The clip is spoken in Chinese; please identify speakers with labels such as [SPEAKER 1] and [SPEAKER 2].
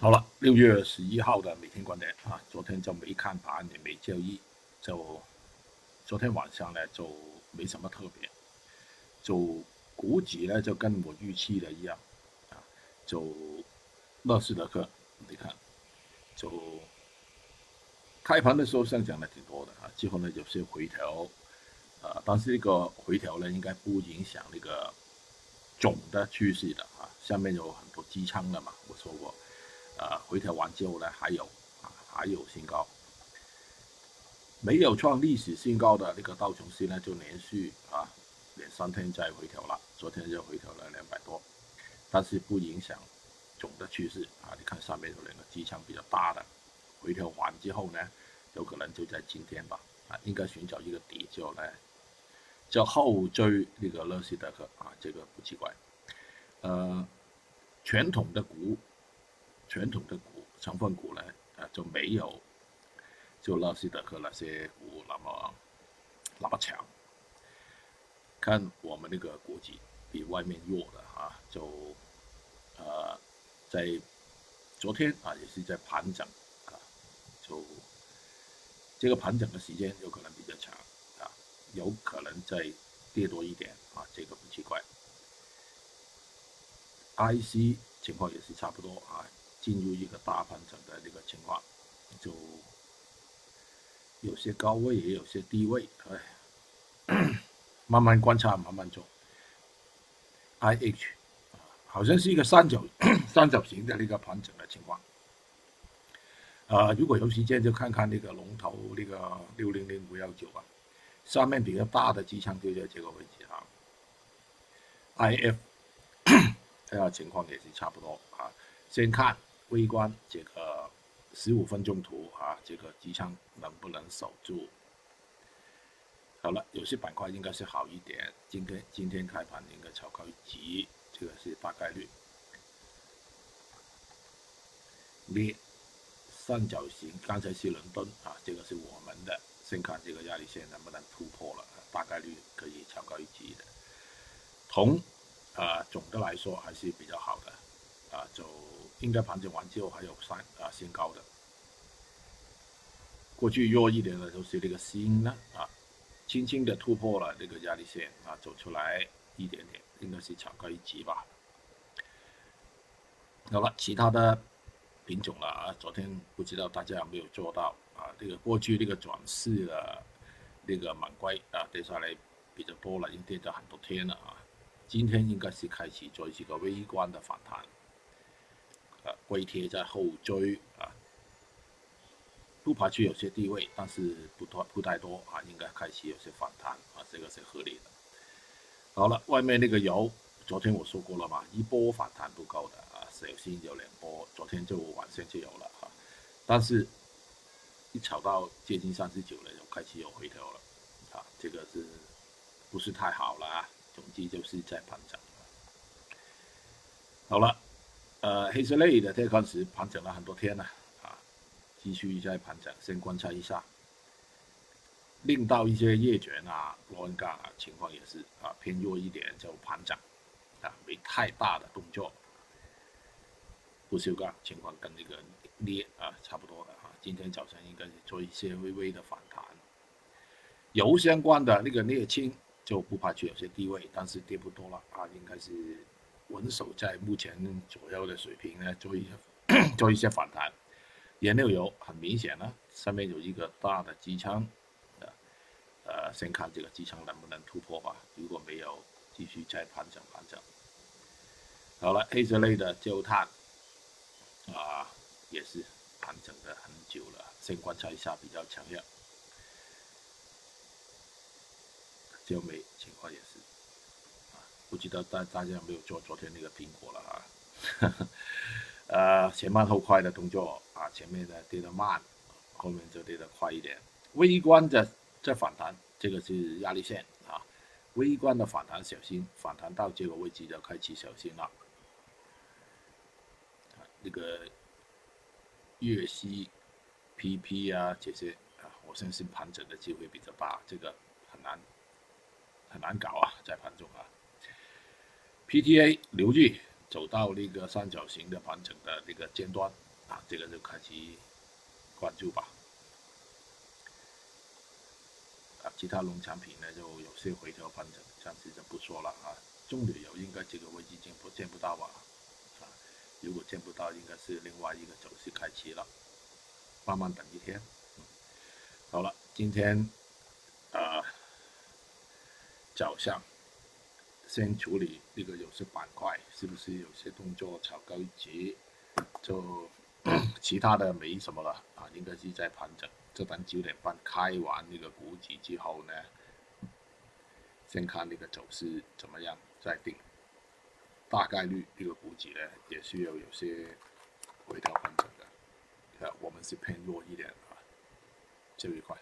[SPEAKER 1] 好了，六月十一号的每天观点啊，昨天就没看盘也没交易，就昨天晚上呢就没什么特别，就股指呢就跟我预期的一样啊，就乐视德克，你看，就开盘的时候上涨的挺多的啊，之后呢有些回调，啊，但是这个回调呢应该不影响那个总的趋势的啊，下面有很多机仓的嘛，我说过。呃，回调完之后呢，还有啊，还有新高，没有创历史新高的那个道琼斯呢，就连续啊连三天在回调了，昨天就回调了两百多，但是不影响总的趋势啊。你看上面有两个机枪比较大的，回调完之后呢，有可能就在今天吧，啊，应该寻找一个底就来，就后追那个乐视德克啊，这个不奇怪，呃，传统的股。传统的股成分股呢，呃，就没有就纳斯达克那些股那么那么强。看我们那个国际比外面弱的啊，就呃在昨天啊也是在盘整啊，就这个盘整的时间有可能比较长啊，有可能再跌多一点啊，这个不奇怪。IC 情况也是差不多啊。进入一个大盘整的这个情况，就有些高位，也有些低位，哎，慢慢观察，慢慢做。I H，好像是一个三角 三角形的那个盘整的情况。啊，如果有时间就看看那个龙头那个六零零五幺九啊，上面比较大的机枪就在这个位置啊。I F 这个情况也是差不多啊，先看。微观这个十五分钟图啊，这个机枪能不能守住？好了，有些板块应该是好一点。今天今天开盘应该超高一级，这个是大概率。你三角形，刚才是伦敦啊，这个是我们的。先看这个压力线能不能突破了，大概率可以超高一级的。铜啊，总的来说还是比较好的啊，就。应该盘整完之后还有三啊新高的，过去弱一点的都是这个新呢啊，轻轻的突破了这个压力线啊，走出来一点点，应该是炒高一级吧。好了，其他的品种了啊，昨天不知道大家有没有做到啊？这个过去这个转势的那个满龟啊，跌下来比较多了，已经跌了很多天了啊，今天应该是开始做一个微观的反弹。龟贴在后追啊，不排除有些低位，但是不多不太多啊，应该开始有些反弹啊，这个是合理的。好了，外面那个油，昨天我说过了嘛，一波反弹不够的啊，首先有两波，昨天就晚上就有了啊，但是一炒到接近三十九了，就开始有回调了啊，这个是不是太好了啊？总之就是在盘整。好了。呃，黑色类的这开始盘整了很多天了，啊，继续在盘整，先观察一下。令到一些叶卷啊、螺纹钢啊情况也是啊偏弱一点，就盘整，啊，没太大的动作。不锈钢情况跟那个镍啊差不多的啊，今天早上应该是做一些微微的反弹。油相关的那个镍氢就不怕去有些低位，但是跌不多了啊，应该是。稳守在目前左右的水平呢，做一些做一些反弹。燃料油很明显呢，上面有一个大的机枪，呃，呃，先看这个机枪能不能突破吧。如果没有，继续再盘整盘整。好了，黑色类的焦炭，啊，也是盘整的很久了，先观察一下比较强烈。焦煤情况也是。不知道大大家有没有做昨天那个苹果了啊？呃，前慢后快的动作啊，前面的跌得慢，后面就跌得快一点。微观的在反弹，这个是压力线啊。微观的反弹小心，反弹到这个位置就开始小心了。那个粤西 PP 啊这些啊，我相信盘整的机会比较大，这个很难很难搞啊，在盘中啊。PTA 留意走到那个三角形的盘整的那个尖端啊，这个就开始关注吧。啊，其他农产品呢就有些回调盘整，暂时就不说了啊。棕榈油应该这个位置见不见不到吧？啊，如果见不到，应该是另外一个走势开启了，慢慢等一天。好了，今天啊早上先处理那个有些板块，是不是有些动作炒高一级？就 其他的没什么了啊，应该是在盘整。这等九点半开完那个股指之后呢，先看那个走势怎么样再定。大概率这个股指呢也需要有些回调盘整的，呃，我们是偏弱一点啊这一块。